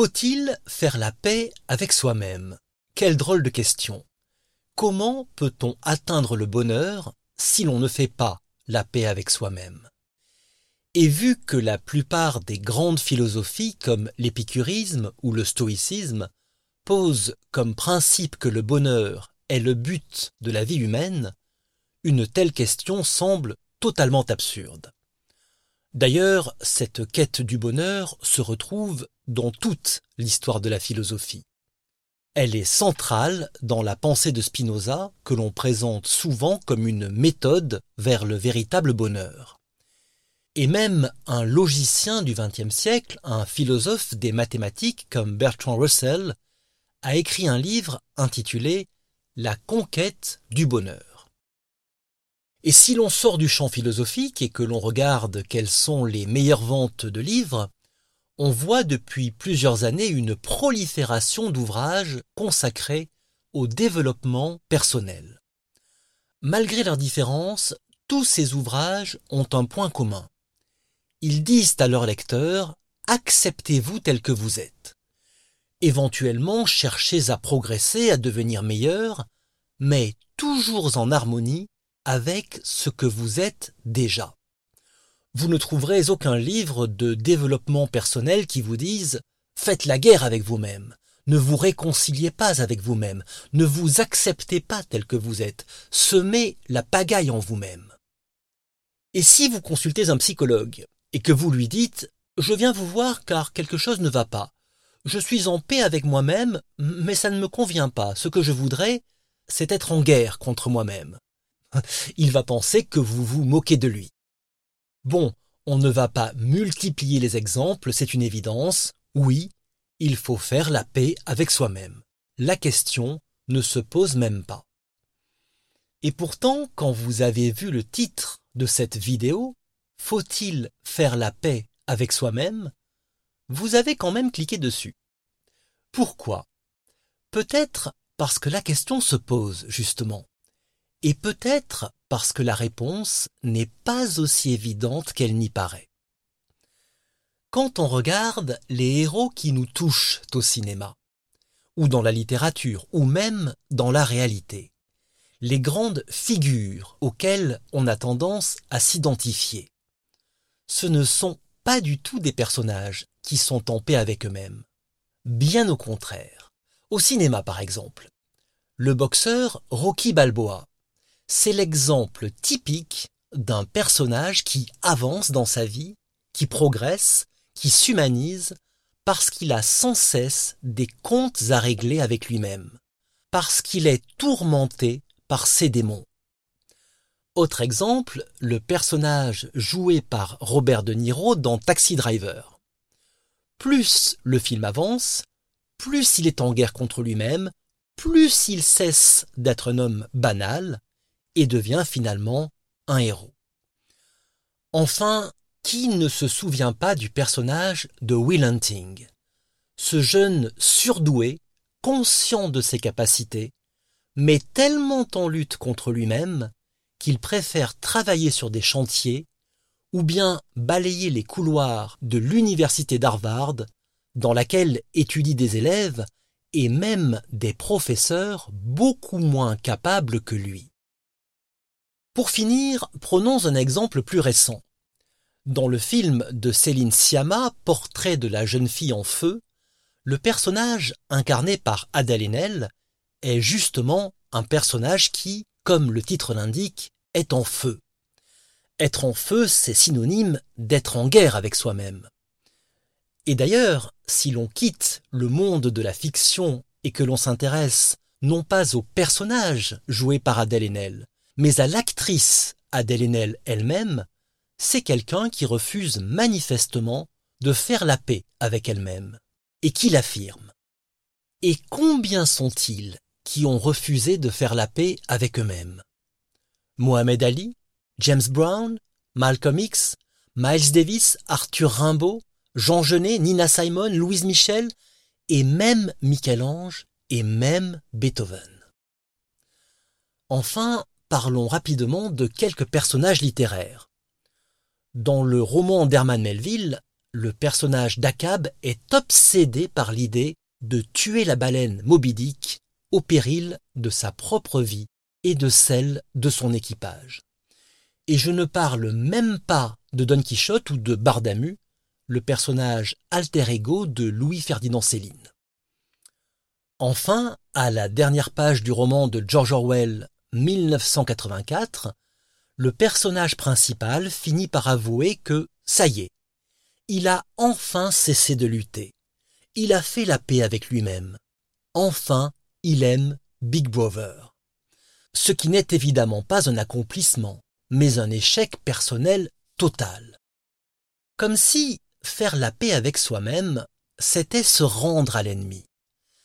Faut-il faire la paix avec soi-même? Quelle drôle de question. Comment peut-on atteindre le bonheur si l'on ne fait pas la paix avec soi-même? Et vu que la plupart des grandes philosophies comme l'épicurisme ou le stoïcisme posent comme principe que le bonheur est le but de la vie humaine, une telle question semble totalement absurde. D'ailleurs, cette quête du bonheur se retrouve dans toute l'histoire de la philosophie. Elle est centrale dans la pensée de Spinoza que l'on présente souvent comme une méthode vers le véritable bonheur. Et même un logicien du XXe siècle, un philosophe des mathématiques comme Bertrand Russell, a écrit un livre intitulé La conquête du bonheur. Et si l'on sort du champ philosophique et que l'on regarde quelles sont les meilleures ventes de livres, on voit depuis plusieurs années une prolifération d'ouvrages consacrés au développement personnel. Malgré leurs différences, tous ces ouvrages ont un point commun. Ils disent à leurs lecteurs Acceptez-vous tel que vous êtes. Éventuellement, cherchez à progresser, à devenir meilleur, mais toujours en harmonie avec ce que vous êtes déjà. Vous ne trouverez aucun livre de développement personnel qui vous dise Faites la guerre avec vous-même, ne vous réconciliez pas avec vous-même, ne vous acceptez pas tel que vous êtes, semez la pagaille en vous-même. Et si vous consultez un psychologue et que vous lui dites Je viens vous voir car quelque chose ne va pas, je suis en paix avec moi-même, mais ça ne me convient pas, ce que je voudrais, c'est être en guerre contre moi-même il va penser que vous vous moquez de lui. Bon, on ne va pas multiplier les exemples, c'est une évidence. Oui, il faut faire la paix avec soi-même. La question ne se pose même pas. Et pourtant, quand vous avez vu le titre de cette vidéo, Faut-il faire la paix avec soi-même? Vous avez quand même cliqué dessus. Pourquoi? Peut-être parce que la question se pose, justement et peut-être parce que la réponse n'est pas aussi évidente qu'elle n'y paraît. Quand on regarde les héros qui nous touchent au cinéma, ou dans la littérature, ou même dans la réalité, les grandes figures auxquelles on a tendance à s'identifier, ce ne sont pas du tout des personnages qui sont en paix avec eux-mêmes. Bien au contraire. Au cinéma, par exemple, le boxeur Rocky Balboa c'est l'exemple typique d'un personnage qui avance dans sa vie, qui progresse, qui s'humanise, parce qu'il a sans cesse des comptes à régler avec lui-même, parce qu'il est tourmenté par ses démons. Autre exemple, le personnage joué par Robert De Niro dans Taxi Driver. Plus le film avance, plus il est en guerre contre lui-même, plus il cesse d'être un homme banal, et devient finalement un héros. Enfin, qui ne se souvient pas du personnage de Will Hunting? Ce jeune surdoué, conscient de ses capacités, mais tellement en lutte contre lui-même qu'il préfère travailler sur des chantiers ou bien balayer les couloirs de l'université d'Harvard, dans laquelle étudient des élèves et même des professeurs beaucoup moins capables que lui. Pour finir, prenons un exemple plus récent. Dans le film de Céline Sciamma, Portrait de la jeune fille en feu, le personnage incarné par Adèle Haenel est justement un personnage qui, comme le titre l'indique, est en feu. Être en feu, c'est synonyme d'être en guerre avec soi-même. Et d'ailleurs, si l'on quitte le monde de la fiction et que l'on s'intéresse non pas au personnage joué par Adèle Haenel, mais à l'actrice Adèle elle-même, c'est quelqu'un qui refuse manifestement de faire la paix avec elle-même, et qui l'affirme. Et combien sont-ils qui ont refusé de faire la paix avec eux-mêmes? Mohamed Ali, James Brown, Malcolm X, Miles Davis, Arthur Rimbaud, Jean Genet, Nina Simon, Louise Michel, et même Michel-Ange et même Beethoven. Enfin, parlons rapidement de quelques personnages littéraires. Dans le roman d'Herman Melville, le personnage d'Akab est obsédé par l'idée de tuer la baleine Moby Dick au péril de sa propre vie et de celle de son équipage. Et je ne parle même pas de Don Quichotte ou de Bardamu, le personnage alter ego de Louis-Ferdinand Céline. Enfin, à la dernière page du roman de George Orwell 1984, le personnage principal finit par avouer que, ça y est, il a enfin cessé de lutter. Il a fait la paix avec lui-même. Enfin, il aime Big Brother. Ce qui n'est évidemment pas un accomplissement, mais un échec personnel total. Comme si faire la paix avec soi-même, c'était se rendre à l'ennemi.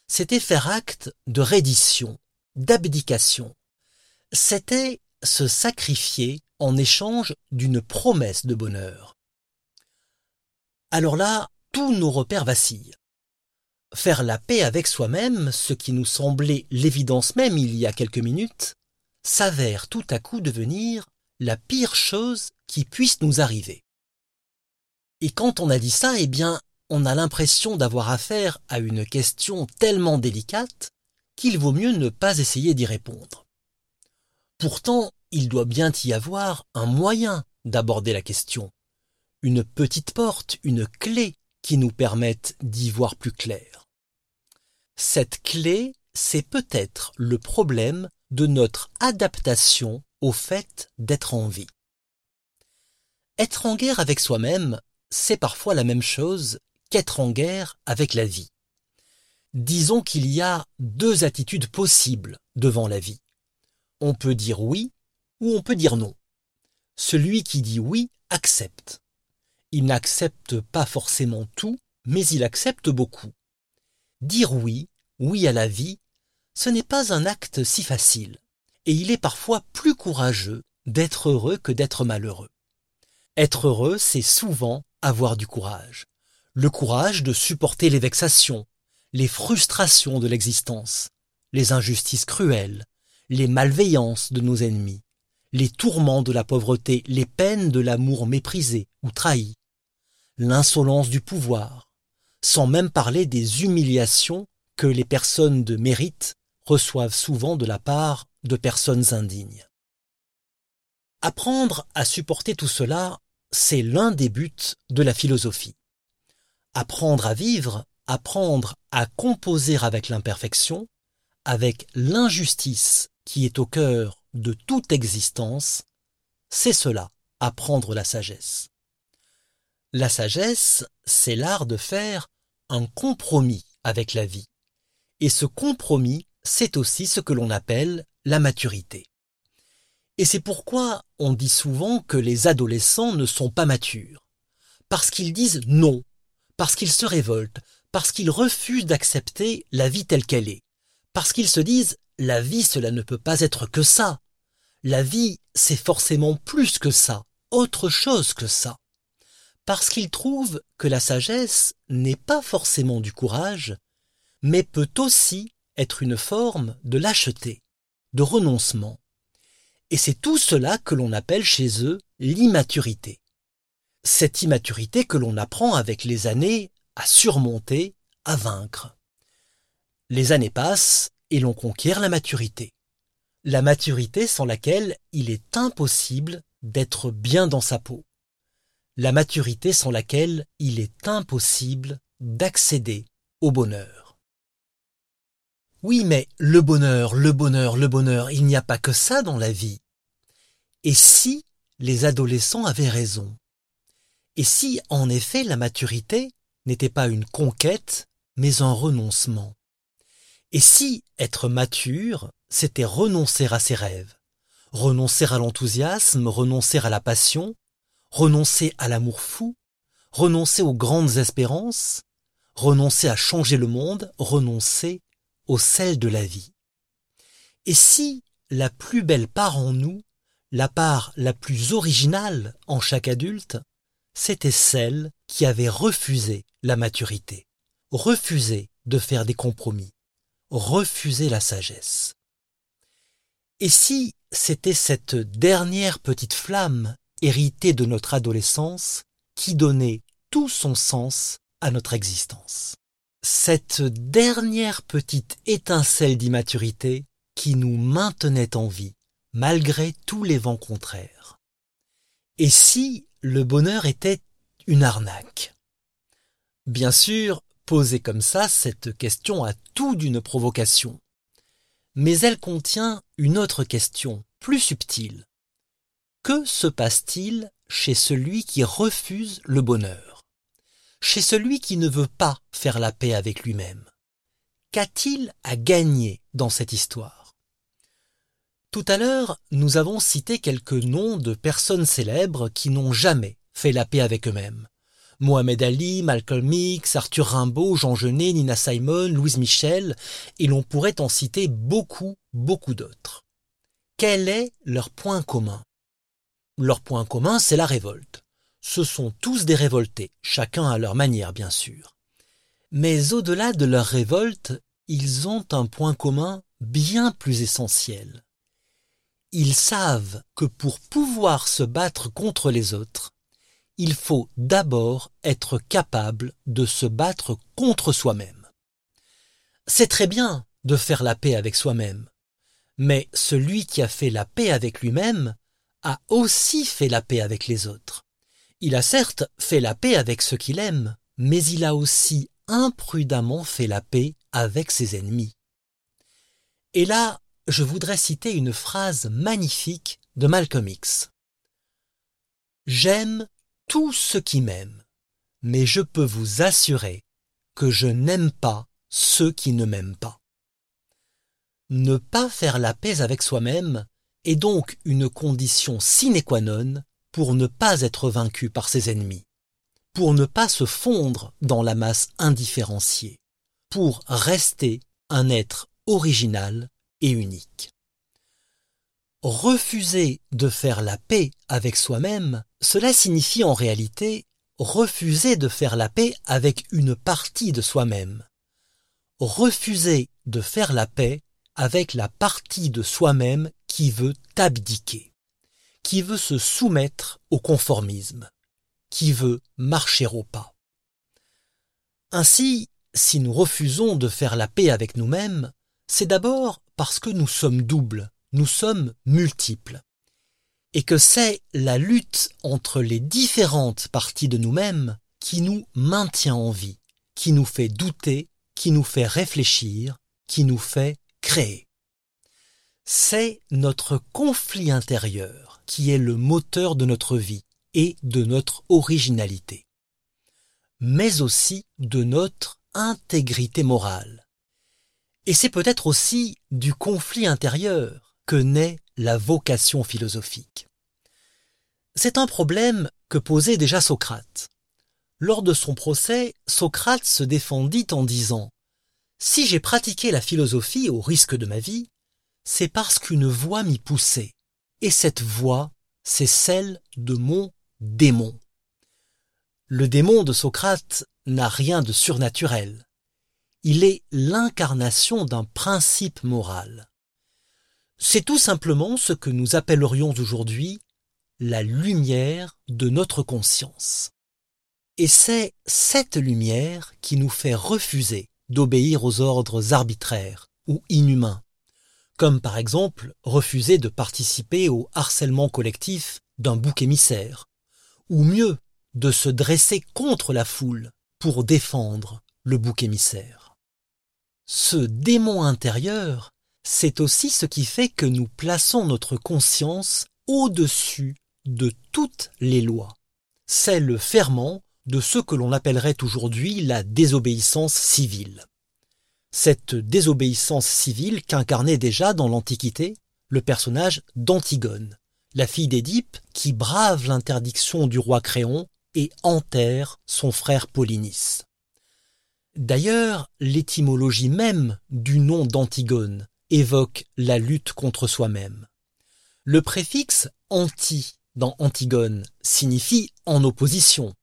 C'était faire acte de reddition, d'abdication. C'était se sacrifier en échange d'une promesse de bonheur. Alors là, tous nos repères vacillent. Faire la paix avec soi-même, ce qui nous semblait l'évidence même il y a quelques minutes, s'avère tout à coup devenir la pire chose qui puisse nous arriver. Et quand on a dit ça, eh bien, on a l'impression d'avoir affaire à une question tellement délicate qu'il vaut mieux ne pas essayer d'y répondre. Pourtant, il doit bien y avoir un moyen d'aborder la question, une petite porte, une clé qui nous permette d'y voir plus clair. Cette clé, c'est peut-être le problème de notre adaptation au fait d'être en vie. Être en guerre avec soi-même, c'est parfois la même chose qu'être en guerre avec la vie. Disons qu'il y a deux attitudes possibles devant la vie. On peut dire oui ou on peut dire non. Celui qui dit oui accepte. Il n'accepte pas forcément tout, mais il accepte beaucoup. Dire oui, oui à la vie, ce n'est pas un acte si facile, et il est parfois plus courageux d'être heureux que d'être malheureux. Être heureux, c'est souvent avoir du courage. Le courage de supporter les vexations, les frustrations de l'existence, les injustices cruelles, les malveillances de nos ennemis, les tourments de la pauvreté, les peines de l'amour méprisé ou trahi, l'insolence du pouvoir, sans même parler des humiliations que les personnes de mérite reçoivent souvent de la part de personnes indignes. Apprendre à supporter tout cela, c'est l'un des buts de la philosophie. Apprendre à vivre, apprendre à composer avec l'imperfection, avec l'injustice qui est au cœur de toute existence, c'est cela, apprendre la sagesse. La sagesse, c'est l'art de faire un compromis avec la vie. Et ce compromis, c'est aussi ce que l'on appelle la maturité. Et c'est pourquoi on dit souvent que les adolescents ne sont pas matures. Parce qu'ils disent non, parce qu'ils se révoltent, parce qu'ils refusent d'accepter la vie telle qu'elle est, parce qu'ils se disent la vie cela ne peut pas être que ça. La vie c'est forcément plus que ça, autre chose que ça. Parce qu'ils trouvent que la sagesse n'est pas forcément du courage, mais peut aussi être une forme de lâcheté, de renoncement. Et c'est tout cela que l'on appelle chez eux l'immaturité. Cette immaturité que l'on apprend avec les années à surmonter, à vaincre. Les années passent et l'on conquiert la maturité. La maturité sans laquelle il est impossible d'être bien dans sa peau. La maturité sans laquelle il est impossible d'accéder au bonheur. Oui, mais le bonheur, le bonheur, le bonheur, il n'y a pas que ça dans la vie. Et si les adolescents avaient raison? Et si, en effet, la maturité n'était pas une conquête, mais un renoncement? Et si être mature, c'était renoncer à ses rêves, renoncer à l'enthousiasme, renoncer à la passion, renoncer à l'amour fou, renoncer aux grandes espérances, renoncer à changer le monde, renoncer au sel de la vie? Et si la plus belle part en nous, la part la plus originale en chaque adulte, c'était celle qui avait refusé la maturité, refusé de faire des compromis, refusé la sagesse. Et si c'était cette dernière petite flamme héritée de notre adolescence qui donnait tout son sens à notre existence? Cette dernière petite étincelle d'immaturité qui nous maintenait en vie, malgré tous les vents contraires? Et si le bonheur était une arnaque? Bien sûr, posée comme ça, cette question a tout d'une provocation. Mais elle contient une autre question, plus subtile. Que se passe-t-il chez celui qui refuse le bonheur? Chez celui qui ne veut pas faire la paix avec lui-même? Qu'a-t-il à gagner dans cette histoire? Tout à l'heure, nous avons cité quelques noms de personnes célèbres qui n'ont jamais fait la paix avec eux-mêmes. Mohamed Ali, Malcolm X, Arthur Rimbaud, Jean Genet, Nina Simon, Louise Michel, et l'on pourrait en citer beaucoup, beaucoup d'autres. Quel est leur point commun? Leur point commun, c'est la révolte. Ce sont tous des révoltés, chacun à leur manière, bien sûr. Mais au-delà de leur révolte, ils ont un point commun bien plus essentiel. Ils savent que pour pouvoir se battre contre les autres, il faut d'abord être capable de se battre contre soi-même. C'est très bien de faire la paix avec soi-même, mais celui qui a fait la paix avec lui-même a aussi fait la paix avec les autres. Il a certes fait la paix avec ceux qu'il aime, mais il a aussi imprudemment fait la paix avec ses ennemis. Et là, je voudrais citer une phrase magnifique de Malcolm X. J'aime tout ce qui m'aiment, mais je peux vous assurer que je n'aime pas ceux qui ne m'aiment pas. Ne pas faire la paix avec soi-même est donc une condition sine qua non pour ne pas être vaincu par ses ennemis, pour ne pas se fondre dans la masse indifférenciée, pour rester un être original et unique. Refuser de faire la paix avec soi-même, cela signifie en réalité refuser de faire la paix avec une partie de soi-même. Refuser de faire la paix avec la partie de soi-même qui veut abdiquer, qui veut se soumettre au conformisme, qui veut marcher au pas. Ainsi, si nous refusons de faire la paix avec nous-mêmes, c'est d'abord parce que nous sommes doubles, nous sommes multiples, et que c'est la lutte entre les différentes parties de nous-mêmes qui nous maintient en vie, qui nous fait douter, qui nous fait réfléchir, qui nous fait créer. C'est notre conflit intérieur qui est le moteur de notre vie et de notre originalité, mais aussi de notre intégrité morale. Et c'est peut-être aussi du conflit intérieur que naît la vocation philosophique. C'est un problème que posait déjà Socrate. Lors de son procès, Socrate se défendit en disant Si j'ai pratiqué la philosophie au risque de ma vie, c'est parce qu'une voix m'y poussait, et cette voix, c'est celle de mon démon. Le démon de Socrate n'a rien de surnaturel. Il est l'incarnation d'un principe moral. C'est tout simplement ce que nous appellerions aujourd'hui la lumière de notre conscience. Et c'est cette lumière qui nous fait refuser d'obéir aux ordres arbitraires ou inhumains, comme par exemple refuser de participer au harcèlement collectif d'un bouc émissaire, ou mieux, de se dresser contre la foule pour défendre le bouc émissaire. Ce démon intérieur c'est aussi ce qui fait que nous plaçons notre conscience au-dessus de toutes les lois. C'est le ferment de ce que l'on appellerait aujourd'hui la désobéissance civile. Cette désobéissance civile qu'incarnait déjà dans l'Antiquité le personnage d'Antigone, la fille d'Édipe qui brave l'interdiction du roi Créon et enterre son frère Polynice. D'ailleurs, l'étymologie même du nom d'Antigone évoque la lutte contre soi-même. Le préfixe anti dans Antigone signifie en opposition,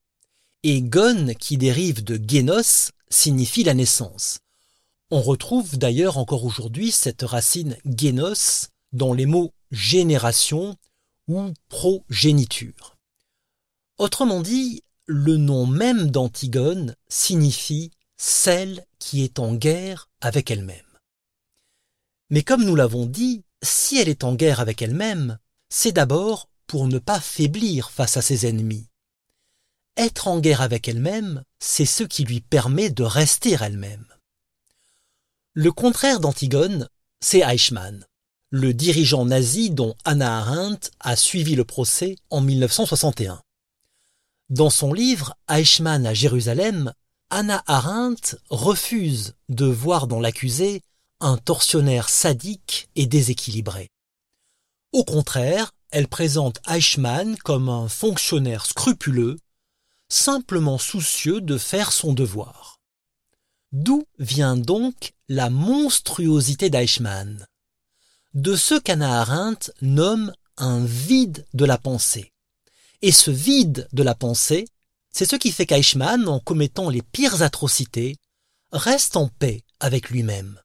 et gone qui dérive de génos signifie la naissance. On retrouve d'ailleurs encore aujourd'hui cette racine génos dans les mots génération ou progéniture. Autrement dit, le nom même d'Antigone signifie celle qui est en guerre avec elle-même. Mais comme nous l'avons dit, si elle est en guerre avec elle-même, c'est d'abord pour ne pas faiblir face à ses ennemis. Être en guerre avec elle-même, c'est ce qui lui permet de rester elle-même. Le contraire d'Antigone, c'est Eichmann, le dirigeant nazi dont Hannah Arendt a suivi le procès en 1961. Dans son livre Eichmann à Jérusalem, Hannah Arendt refuse de voir dans l'accusé un tortionnaire sadique et déséquilibré. Au contraire, elle présente Eichmann comme un fonctionnaire scrupuleux, simplement soucieux de faire son devoir. D'où vient donc la monstruosité d'Eichmann? De ce qu'Anna Arendt nomme un vide de la pensée. Et ce vide de la pensée, c'est ce qui fait qu'Eichmann, en commettant les pires atrocités, reste en paix avec lui-même.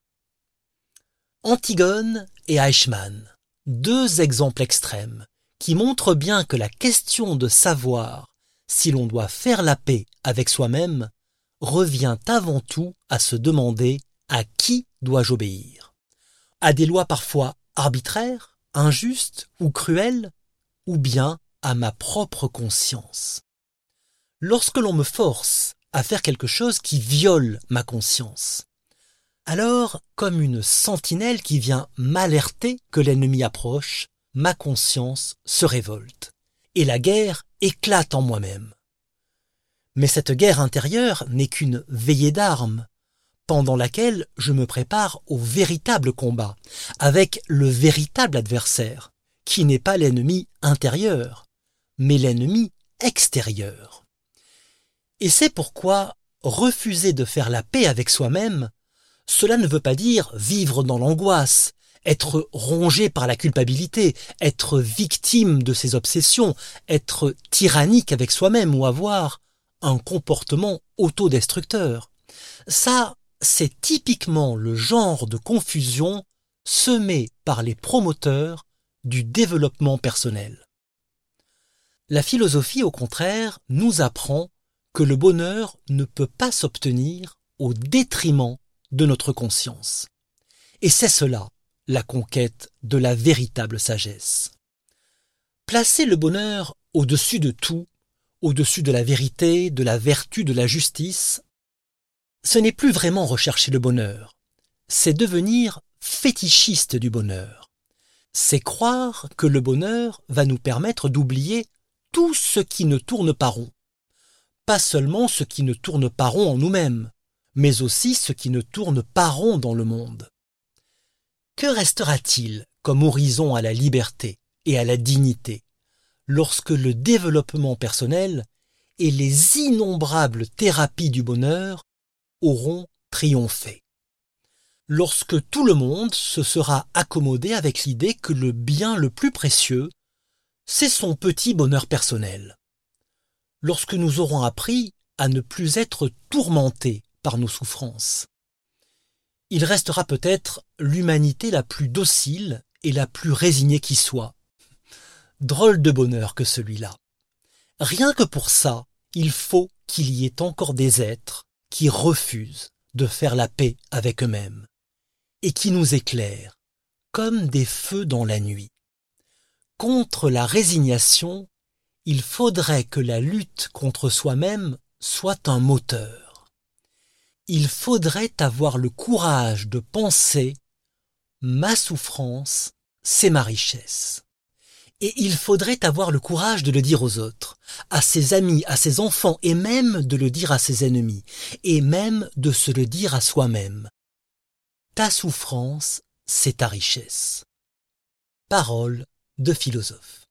Antigone et Eichmann, deux exemples extrêmes, qui montrent bien que la question de savoir si l'on doit faire la paix avec soi-même revient avant tout à se demander à qui dois-je obéir. À des lois parfois arbitraires, injustes ou cruelles, ou bien à ma propre conscience. Lorsque l'on me force à faire quelque chose qui viole ma conscience, alors, comme une sentinelle qui vient m'alerter que l'ennemi approche, ma conscience se révolte, et la guerre éclate en moi-même. Mais cette guerre intérieure n'est qu'une veillée d'armes, pendant laquelle je me prépare au véritable combat, avec le véritable adversaire, qui n'est pas l'ennemi intérieur, mais l'ennemi extérieur. Et c'est pourquoi refuser de faire la paix avec soi-même cela ne veut pas dire vivre dans l'angoisse, être rongé par la culpabilité, être victime de ses obsessions, être tyrannique avec soi-même ou avoir un comportement autodestructeur. Ça, c'est typiquement le genre de confusion semée par les promoteurs du développement personnel. La philosophie, au contraire, nous apprend que le bonheur ne peut pas s'obtenir au détriment de notre conscience. Et c'est cela, la conquête de la véritable sagesse. Placer le bonheur au-dessus de tout, au-dessus de la vérité, de la vertu, de la justice, ce n'est plus vraiment rechercher le bonheur, c'est devenir fétichiste du bonheur. C'est croire que le bonheur va nous permettre d'oublier tout ce qui ne tourne pas rond. Pas seulement ce qui ne tourne pas rond en nous-mêmes, mais aussi ce qui ne tourne pas rond dans le monde. Que restera-t-il comme horizon à la liberté et à la dignité lorsque le développement personnel et les innombrables thérapies du bonheur auront triomphé? Lorsque tout le monde se sera accommodé avec l'idée que le bien le plus précieux, c'est son petit bonheur personnel. Lorsque nous aurons appris à ne plus être tourmentés nos souffrances. Il restera peut-être l'humanité la plus docile et la plus résignée qui soit. Drôle de bonheur que celui-là. Rien que pour ça, il faut qu'il y ait encore des êtres qui refusent de faire la paix avec eux-mêmes et qui nous éclairent comme des feux dans la nuit. Contre la résignation, il faudrait que la lutte contre soi-même soit un moteur il faudrait avoir le courage de penser ma souffrance, c'est ma richesse. Et il faudrait avoir le courage de le dire aux autres, à ses amis, à ses enfants, et même de le dire à ses ennemis, et même de se le dire à soi-même. Ta souffrance, c'est ta richesse. Parole de philosophe.